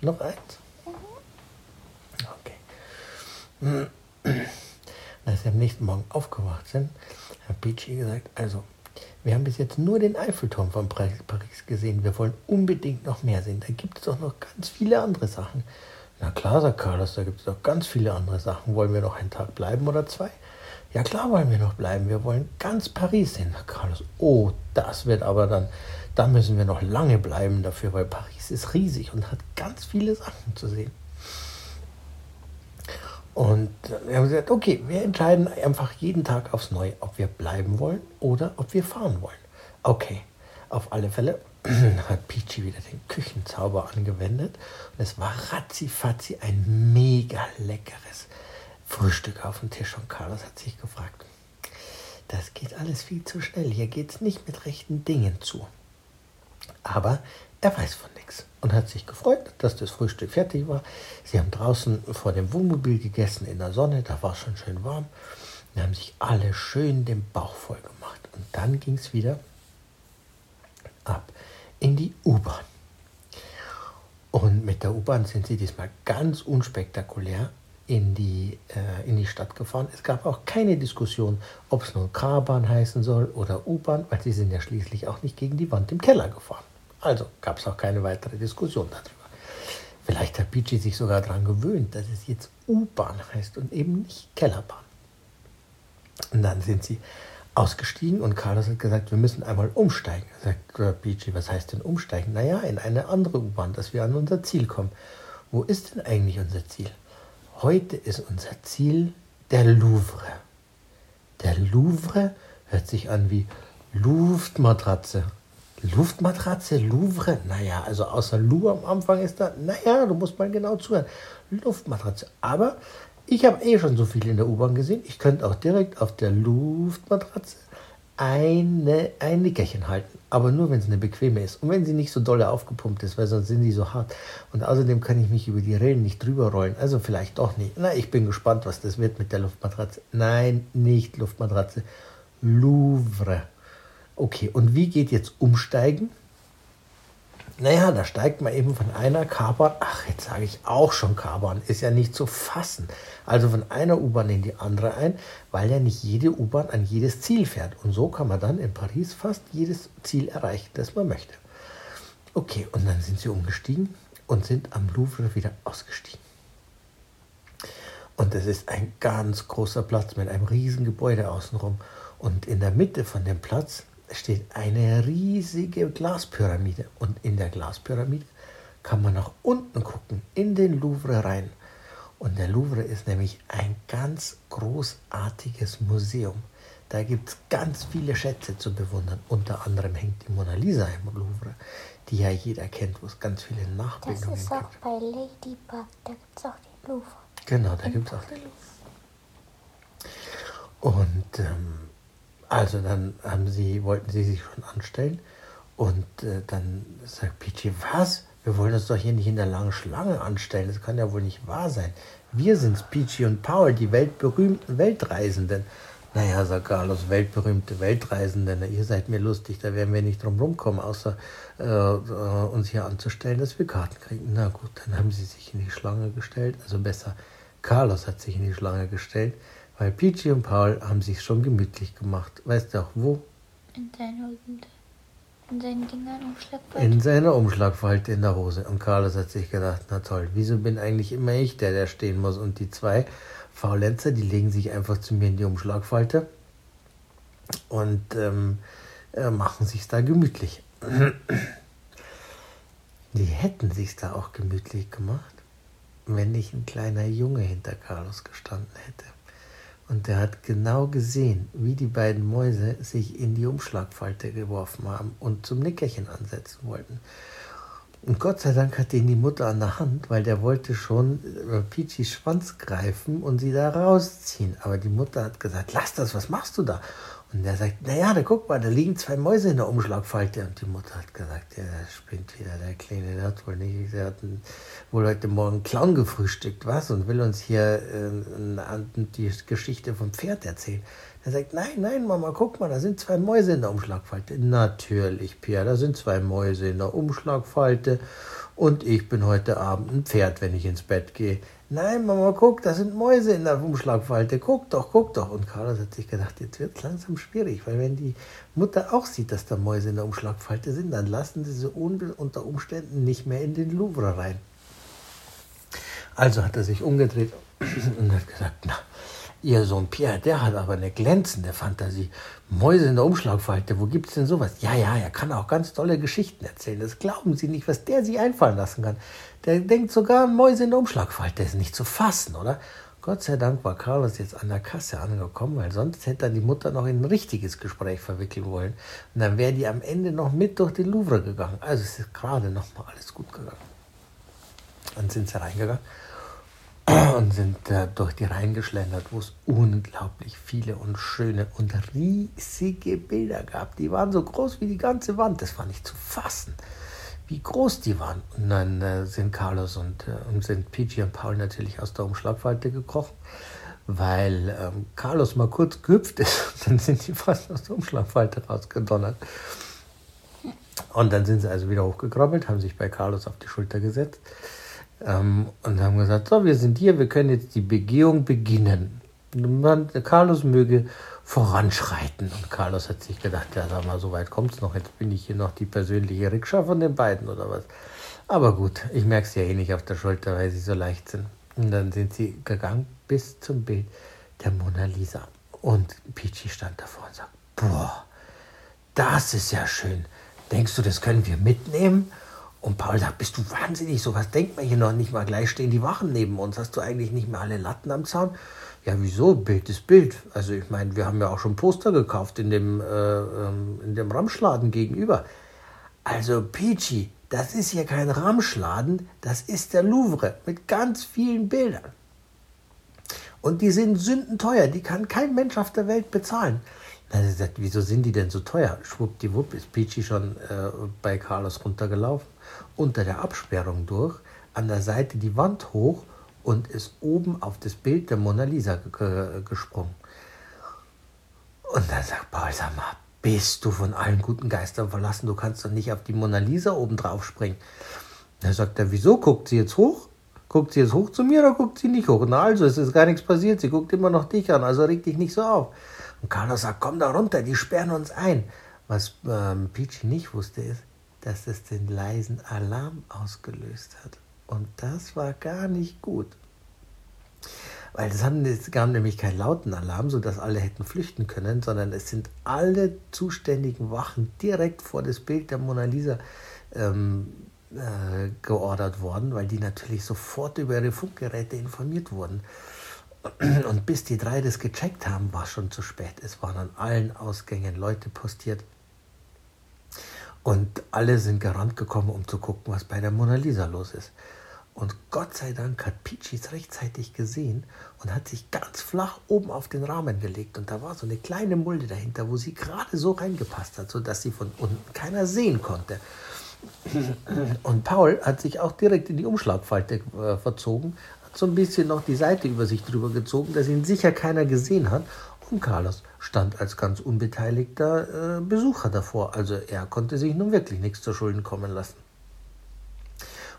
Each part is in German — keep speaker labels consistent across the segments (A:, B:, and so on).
A: Noch eins? Okay. Als sie am nächsten Morgen aufgewacht sind, hat Peachy gesagt, also, wir haben bis jetzt nur den Eiffelturm von Paris gesehen. Wir wollen unbedingt noch mehr sehen. Da gibt es doch noch ganz viele andere Sachen. Na klar, sagt Carlos, da gibt es doch ganz viele andere Sachen. Wollen wir noch einen Tag bleiben oder zwei? Ja klar wollen wir noch bleiben. Wir wollen ganz Paris sehen. Na Carlos, oh, das wird aber dann da müssen wir noch lange bleiben dafür, weil Paris ist riesig und hat ganz viele Sachen zu sehen. Und wir haben gesagt, okay, wir entscheiden einfach jeden Tag aufs Neue, ob wir bleiben wollen oder ob wir fahren wollen. Okay, auf alle Fälle hat Peachy wieder den Küchenzauber angewendet. Und es war ratzifatzi ein mega leckeres Frühstück auf dem Tisch. Und Carlos hat sich gefragt, das geht alles viel zu schnell. Hier geht es nicht mit rechten Dingen zu. Aber er weiß von nichts und hat sich gefreut, dass das Frühstück fertig war. Sie haben draußen vor dem Wohnmobil gegessen in der Sonne, da war es schon schön warm. Und haben sich alle schön den Bauch voll gemacht. Und dann ging es wieder ab in die U-Bahn. Und mit der U-Bahn sind sie diesmal ganz unspektakulär in die, äh, in die Stadt gefahren. Es gab auch keine Diskussion, ob es nun K-Bahn heißen soll oder U-Bahn, weil sie sind ja schließlich auch nicht gegen die Wand im Keller gefahren. Also gab es auch keine weitere Diskussion darüber. Vielleicht hat Pichi sich sogar daran gewöhnt, dass es jetzt U-Bahn heißt und eben nicht Kellerbahn. Und dann sind sie ausgestiegen und Carlos hat gesagt, wir müssen einmal umsteigen. Sagt Pichi, was heißt denn umsteigen? Naja, in eine andere U-Bahn, dass wir an unser Ziel kommen. Wo ist denn eigentlich unser Ziel? Heute ist unser Ziel der Louvre. Der Louvre hört sich an wie Luftmatratze. Luftmatratze, Louvre, naja, also außer Lou am Anfang ist da, naja, du musst mal genau zuhören. Luftmatratze. Aber ich habe eh schon so viel in der U-Bahn gesehen. Ich könnte auch direkt auf der Luftmatratze eine, ein Nickerchen halten. Aber nur, wenn es eine bequeme ist. Und wenn sie nicht so dolle aufgepumpt ist, weil sonst sind die so hart. Und außerdem kann ich mich über die Rillen nicht drüber rollen. Also vielleicht doch nicht. Na, ich bin gespannt, was das wird mit der Luftmatratze. Nein, nicht Luftmatratze. Louvre. Okay, und wie geht jetzt umsteigen? Naja, da steigt man eben von einer K-Bahn, ach, jetzt sage ich auch schon K-Bahn, ist ja nicht zu fassen. Also von einer U-Bahn in die andere ein, weil ja nicht jede U-Bahn an jedes Ziel fährt. Und so kann man dann in Paris fast jedes Ziel erreichen, das man möchte. Okay, und dann sind sie umgestiegen und sind am Louvre wieder ausgestiegen. Und das ist ein ganz großer Platz mit einem riesen Gebäude außenrum. Und in der Mitte von dem Platz steht eine riesige Glaspyramide und in der Glaspyramide kann man nach unten gucken, in den Louvre rein. Und der Louvre ist nämlich ein ganz großartiges Museum. Da gibt es ganz viele Schätze zu bewundern. Unter anderem hängt die Mona Lisa im Louvre, die ja jeder kennt, wo es ganz viele Nachbildungen gibt.
B: Das ist auch bei Ladybug, da gibt es auch den Louvre.
A: Genau, da gibt es auch den Louvre. Und ähm, also dann haben sie, wollten sie sich schon anstellen und äh, dann sagt Peachy, was? Wir wollen uns doch hier nicht in der langen Schlange anstellen. Das kann ja wohl nicht wahr sein. Wir sind's, Peachy und Paul, die weltberühmten Weltreisenden. Naja, sagt Carlos, weltberühmte Weltreisenden, na, ihr seid mir lustig, da werden wir nicht drum rumkommen, außer äh, äh, uns hier anzustellen, dass wir Karten kriegen. Na gut, dann haben sie sich in die Schlange gestellt, also besser, Carlos hat sich in die Schlange gestellt. Weil Peachy und Paul haben sich schon gemütlich gemacht. Weißt du auch wo?
B: In seiner in seinen Dingern Umschlagfalte.
A: In seiner Umschlagfalte in der Hose. Und Carlos hat sich gedacht, na toll, wieso bin eigentlich immer ich der, der stehen muss? Und die zwei Faulenzer, die legen sich einfach zu mir in die Umschlagfalte und ähm, äh, machen sich da gemütlich. Die hätten sich da auch gemütlich gemacht, wenn nicht ein kleiner Junge hinter Carlos gestanden hätte. Und der hat genau gesehen, wie die beiden Mäuse sich in die Umschlagfalte geworfen haben und zum Nickerchen ansetzen wollten. Und Gott sei Dank hat ihn die Mutter an der Hand, weil der wollte schon äh, Peachys Schwanz greifen und sie da rausziehen. Aber die Mutter hat gesagt, lass das, was machst du da? Und er sagt, naja, da guck mal, da liegen zwei Mäuse in der Umschlagfalte. Und die Mutter hat gesagt, ja, der spinnt wieder, der Kleine, der hat wohl nicht, der hat wohl heute Morgen Clown gefrühstückt, was? Und will uns hier äh, die Geschichte vom Pferd erzählen. Er sagt, nein, nein, Mama, guck mal, da sind zwei Mäuse in der Umschlagfalte. Natürlich, Pierre, da sind zwei Mäuse in der Umschlagfalte. Und ich bin heute Abend ein Pferd, wenn ich ins Bett gehe. Nein, Mama, guck, da sind Mäuse in der Umschlagfalte. Guck doch, guck doch. Und Carlos hat sich gedacht, jetzt wird es langsam schwierig, weil wenn die Mutter auch sieht, dass da Mäuse in der Umschlagfalte sind, dann lassen sie sie unter Umständen nicht mehr in den Louvre rein. Also hat er sich umgedreht und hat gesagt, na, Ihr Sohn Pierre, der hat aber eine glänzende Fantasie. Mäuse in der Umschlagfalte, wo gibt es denn sowas? Ja, ja, er kann auch ganz tolle Geschichten erzählen. Das glauben Sie nicht, was der sich einfallen lassen kann. Der denkt sogar Mäuse in der Umschlagfalte. Ist nicht zu fassen, oder? Gott sei Dank war Carlos jetzt an der Kasse angekommen, weil sonst hätte er die Mutter noch in ein richtiges Gespräch verwickeln wollen. Und dann wäre die am Ende noch mit durch den Louvre gegangen. Also es ist gerade noch mal alles gut gegangen. Dann sind sie reingegangen und sind äh, durch die Reihen geschlendert, wo es unglaublich viele und schöne und riesige Bilder gab. Die waren so groß wie die ganze Wand. Das war nicht zu fassen, wie groß die waren. Und dann äh, sind Carlos und, äh, und sind Peachy und Paul natürlich aus der Umschlagfalte gekrochen, weil ähm, Carlos mal kurz gehüpft ist. dann sind die fast aus der Umschlagfalte rausgedonnert. Und dann sind sie also wieder hochgekrabbelt, haben sich bei Carlos auf die Schulter gesetzt ähm, und haben gesagt, so, wir sind hier, wir können jetzt die Begehung beginnen. Carlos möge voranschreiten. Und Carlos hat sich gedacht, ja, sag mal, so weit kommt es noch. Jetzt bin ich hier noch die persönliche Rikscha von den beiden oder was. Aber gut, ich merke es ja eh nicht auf der Schulter, weil sie so leicht sind. Und dann sind sie gegangen bis zum Bild der Mona Lisa. Und Peachy stand davor und sagt, boah, das ist ja schön. Denkst du, das können wir mitnehmen? Und Paul sagt, bist du wahnsinnig, sowas denkt man hier noch nicht mal. Gleich stehen die Wachen neben uns. Hast du eigentlich nicht mehr alle Latten am Zaun? Ja, wieso? Bild ist Bild. Also ich meine, wir haben ja auch schon Poster gekauft in dem, äh, ähm, in dem Ramschladen gegenüber. Also Peachy, das ist hier kein Ramschladen, das ist der Louvre mit ganz vielen Bildern. Und die sind sündenteuer, die kann kein Mensch auf der Welt bezahlen. Dann hat er gesagt, wieso sind die denn so teuer? Schwuppdiwupp ist Peachy schon äh, bei Carlos runtergelaufen unter der Absperrung durch, an der Seite die Wand hoch und ist oben auf das Bild der Mona Lisa gesprungen. Und dann sagt Paul, sag mal, bist du von allen guten Geistern verlassen? Du kannst doch nicht auf die Mona Lisa oben drauf springen. Dann sagt er, wieso? Guckt sie jetzt hoch? Guckt sie jetzt hoch zu mir oder guckt sie nicht hoch? Na also, es ist gar nichts passiert. Sie guckt immer noch dich an, also reg dich nicht so auf. Und Carlos sagt, komm da runter, die sperren uns ein. Was ähm, Peachy nicht wusste ist, dass es den leisen Alarm ausgelöst hat. Und das war gar nicht gut. Weil es, gab nämlich keinen lauten Alarm, sodass alle hätten flüchten können, sondern es sind alle zuständigen Wachen direkt vor das Bild der Mona Lisa ähm, äh, geordert worden, weil die natürlich sofort über ihre Funkgeräte informiert wurden. Und bis die drei das gecheckt haben, war schon zu spät. Es waren an allen Ausgängen Leute postiert. Und alle sind gerannt gekommen, um zu gucken, was bei der Mona Lisa los ist. Und Gott sei Dank hat Peaches rechtzeitig gesehen und hat sich ganz flach oben auf den Rahmen gelegt. Und da war so eine kleine Mulde dahinter, wo sie gerade so reingepasst hat, sodass sie von unten keiner sehen konnte. Und Paul hat sich auch direkt in die Umschlagfalte äh, verzogen, hat so ein bisschen noch die Seite über sich drüber gezogen, dass ihn sicher keiner gesehen hat und Carlos stand als ganz unbeteiligter äh, Besucher davor. Also er konnte sich nun wirklich nichts zu Schulden kommen lassen.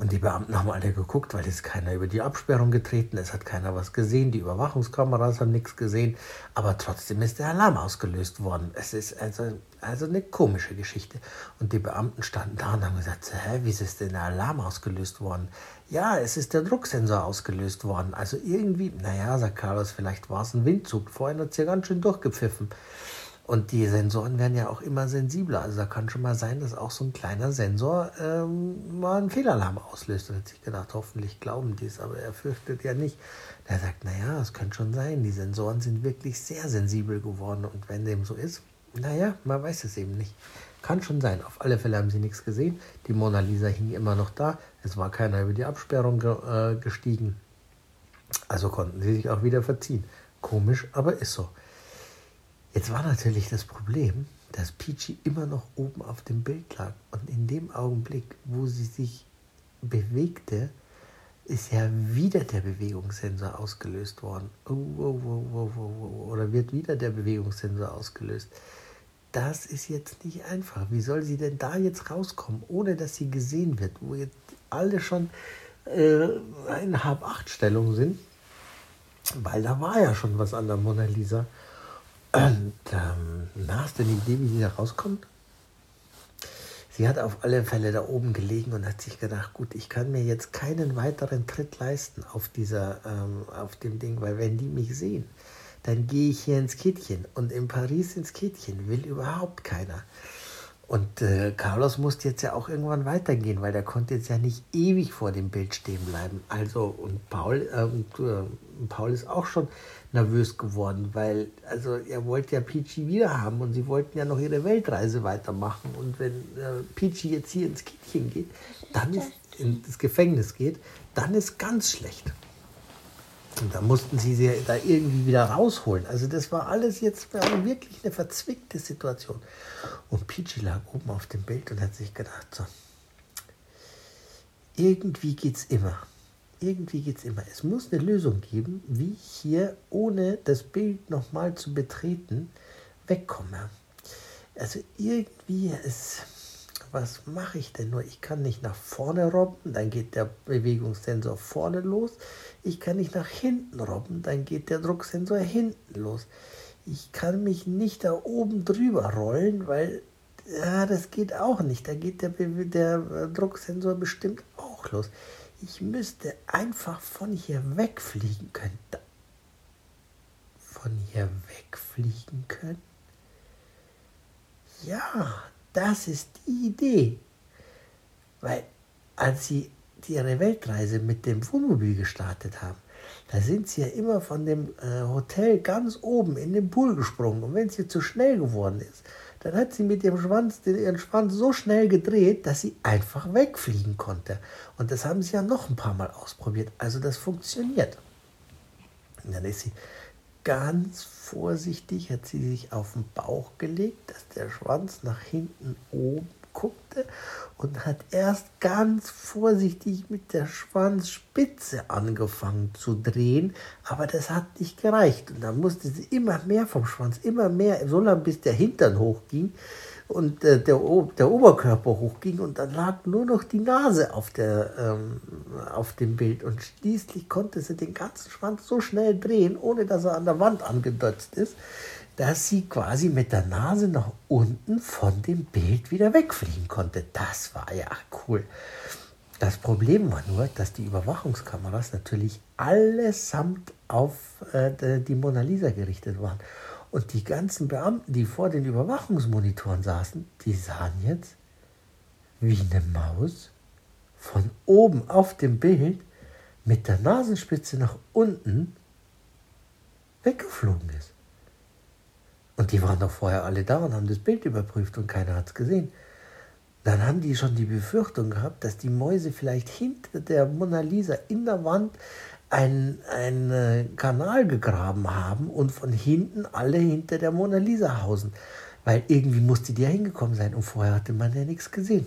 A: Und die Beamten haben alle geguckt, weil es keiner über die Absperrung getreten ist, hat keiner was gesehen, die Überwachungskameras haben nichts gesehen, aber trotzdem ist der Alarm ausgelöst worden. Es ist also, also eine komische Geschichte. Und die Beamten standen da und haben gesagt, hä, wie ist denn der Alarm ausgelöst worden? Ja, es ist der Drucksensor ausgelöst worden. Also irgendwie, naja, sagt Carlos, vielleicht war es ein Windzug. Vorhin hat es ja ganz schön durchgepfiffen. Und die Sensoren werden ja auch immer sensibler. Also da kann schon mal sein, dass auch so ein kleiner Sensor ähm, mal einen Fehlalarm auslöst. Und hat sich gedacht, hoffentlich glauben die es, aber er fürchtet ja nicht. Er sagt, naja, es könnte schon sein, die Sensoren sind wirklich sehr sensibel geworden. Und wenn dem so ist, naja, man weiß es eben nicht. Kann schon sein. Auf alle Fälle haben sie nichts gesehen. Die Mona Lisa hing immer noch da. Es war keiner über die Absperrung ge äh, gestiegen. Also konnten sie sich auch wieder verziehen. Komisch, aber ist so. Jetzt war natürlich das Problem, dass Peachy immer noch oben auf dem Bild lag. Und in dem Augenblick, wo sie sich bewegte, ist ja wieder der Bewegungssensor ausgelöst worden. Oh, oh, oh, oh, oh, oh. Oder wird wieder der Bewegungssensor ausgelöst. Das ist jetzt nicht einfach. Wie soll sie denn da jetzt rauskommen, ohne dass sie gesehen wird, wo jetzt alle schon äh, in Hab-Acht-Stellung sind? Weil da war ja schon was an der Mona Lisa. Und ähm, na, hast du eine Idee, wie sie da rauskommt? Sie hat auf alle Fälle da oben gelegen und hat sich gedacht, gut, ich kann mir jetzt keinen weiteren Tritt leisten auf dieser, ähm, auf dem Ding, weil wenn die mich sehen, dann gehe ich hier ins Kittchen und in Paris ins Kittchen will überhaupt keiner. Und äh, Carlos musste jetzt ja auch irgendwann weitergehen, weil der konnte jetzt ja nicht ewig vor dem Bild stehen bleiben. Also und Paul, äh, und, äh, Paul ist auch schon nervös geworden, weil also er wollte ja Peachy wieder haben und sie wollten ja noch ihre Weltreise weitermachen. Und wenn äh, Peachy jetzt hier ins Kittchen geht, dann ist ins Gefängnis geht, dann ist ganz schlecht. Und da mussten sie sie da irgendwie wieder rausholen. Also das war alles jetzt wirklich eine verzwickte Situation. Und Peachy lag oben auf dem Bild und hat sich gedacht, so, irgendwie geht's immer. Irgendwie geht's immer. Es muss eine Lösung geben, wie ich hier, ohne das Bild nochmal zu betreten, wegkomme. Also irgendwie ist was mache ich denn nur? Ich kann nicht nach vorne robben, dann geht der Bewegungssensor vorne los. Ich kann nicht nach hinten robben, dann geht der Drucksensor hinten los. Ich kann mich nicht da oben drüber rollen, weil ja, das geht auch nicht. Da geht der, der Drucksensor bestimmt auch los. Ich müsste einfach von hier wegfliegen können. Von hier wegfliegen können? Ja, das ist die Idee. Weil als sie ihre Weltreise mit dem Wohnmobil gestartet haben, da sind sie ja immer von dem äh, Hotel ganz oben in den Pool gesprungen. Und wenn sie zu schnell geworden ist, dann hat sie mit dem Schwanz, ihren Schwanz so schnell gedreht, dass sie einfach wegfliegen konnte. Und das haben sie ja noch ein paar Mal ausprobiert. Also das funktioniert. Und dann ist sie ganz vorsichtig hat sie sich auf den Bauch gelegt, dass der Schwanz nach hinten oben guckte und hat erst ganz vorsichtig mit der Schwanzspitze angefangen zu drehen, aber das hat nicht gereicht und dann musste sie immer mehr vom Schwanz, immer mehr, so lange bis der Hintern hochging und äh, der, der Oberkörper hochging und dann lag nur noch die Nase auf, der, ähm, auf dem Bild. Und schließlich konnte sie den ganzen Schwanz so schnell drehen, ohne dass er an der Wand angedotzt ist, dass sie quasi mit der Nase nach unten von dem Bild wieder wegfliegen konnte. Das war ja cool. Das Problem war nur, dass die Überwachungskameras natürlich allesamt auf äh, die Mona Lisa gerichtet waren. Und die ganzen Beamten, die vor den Überwachungsmonitoren saßen, die sahen jetzt, wie eine Maus von oben auf dem Bild mit der Nasenspitze nach unten weggeflogen ist. Und die waren doch vorher alle da und haben das Bild überprüft und keiner hat es gesehen. Dann haben die schon die Befürchtung gehabt, dass die Mäuse vielleicht hinter der Mona Lisa in der Wand einen, einen Kanal gegraben haben und von hinten alle hinter der Mona Lisa hausen. Weil irgendwie musste die ja hingekommen sein und vorher hatte man ja nichts gesehen.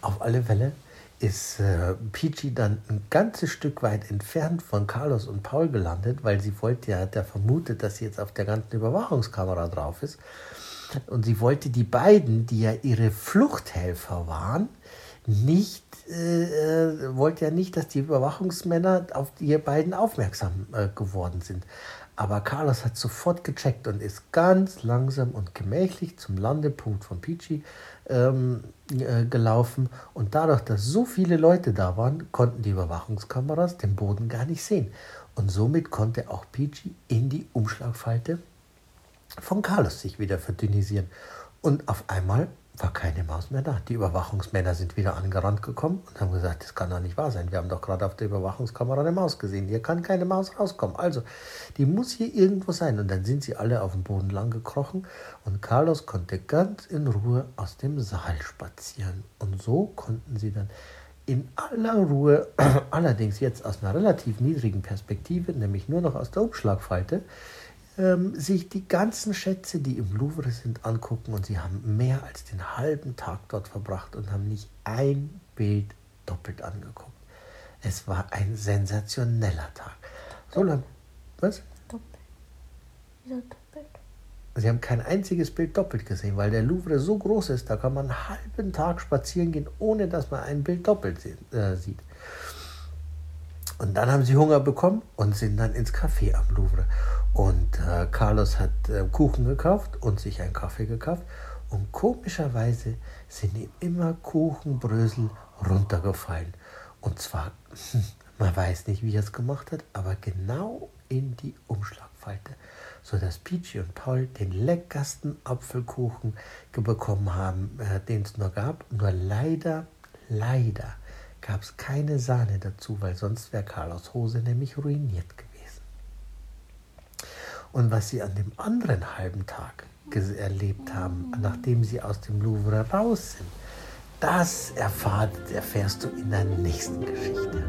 A: Auf alle Fälle ist äh, Peachy dann ein ganzes Stück weit entfernt von Carlos und Paul gelandet, weil sie wollte ja, ja vermutet, dass sie jetzt auf der ganzen Überwachungskamera drauf ist. Und sie wollte die beiden, die ja ihre Fluchthelfer waren, nicht äh, äh, wollte ja nicht, dass die Überwachungsmänner auf die beiden aufmerksam äh, geworden sind. Aber Carlos hat sofort gecheckt und ist ganz langsam und gemächlich zum Landepunkt von Peachy ähm, äh, gelaufen. Und dadurch, dass so viele Leute da waren, konnten die Überwachungskameras den Boden gar nicht sehen. Und somit konnte auch Peachy in die Umschlagfalte von Carlos sich wieder verdünnisieren. Und auf einmal war keine Maus mehr da. Die Überwachungsmänner sind wieder angerannt gekommen und haben gesagt, das kann doch nicht wahr sein. Wir haben doch gerade auf der Überwachungskamera eine Maus gesehen. Hier kann keine Maus rauskommen. Also, die muss hier irgendwo sein. Und dann sind sie alle auf dem Boden lang gekrochen und Carlos konnte ganz in Ruhe aus dem Saal spazieren. Und so konnten sie dann in aller Ruhe, allerdings jetzt aus einer relativ niedrigen Perspektive, nämlich nur noch aus der Umschlagfalte, ähm, sich die ganzen Schätze, die im Louvre sind, angucken und sie haben mehr als den halben Tag dort verbracht und haben nicht ein Bild doppelt angeguckt. Es war ein sensationeller Tag. So lang. Was?
B: Doppelt. Wieso doppelt?
A: Sie haben kein einziges Bild doppelt gesehen, weil der Louvre so groß ist, da kann man einen halben Tag spazieren gehen, ohne dass man ein Bild doppelt äh, sieht. Und dann haben sie Hunger bekommen und sind dann ins Café am Louvre. Und äh, Carlos hat äh, Kuchen gekauft und sich einen Kaffee gekauft. Und komischerweise sind ihm immer Kuchenbrösel runtergefallen. Und zwar, man weiß nicht, wie er es gemacht hat, aber genau in die Umschlagfalte, sodass Peachy und Paul den leckersten Apfelkuchen bekommen haben, äh, den es nur gab. Nur leider, leider gab es keine Sahne dazu, weil sonst wäre Carlos Hose nämlich ruiniert gewesen. Und was sie an dem anderen halben Tag erlebt haben, nachdem sie aus dem Louvre raus sind, das erfahrt, erfährst du in der nächsten Geschichte.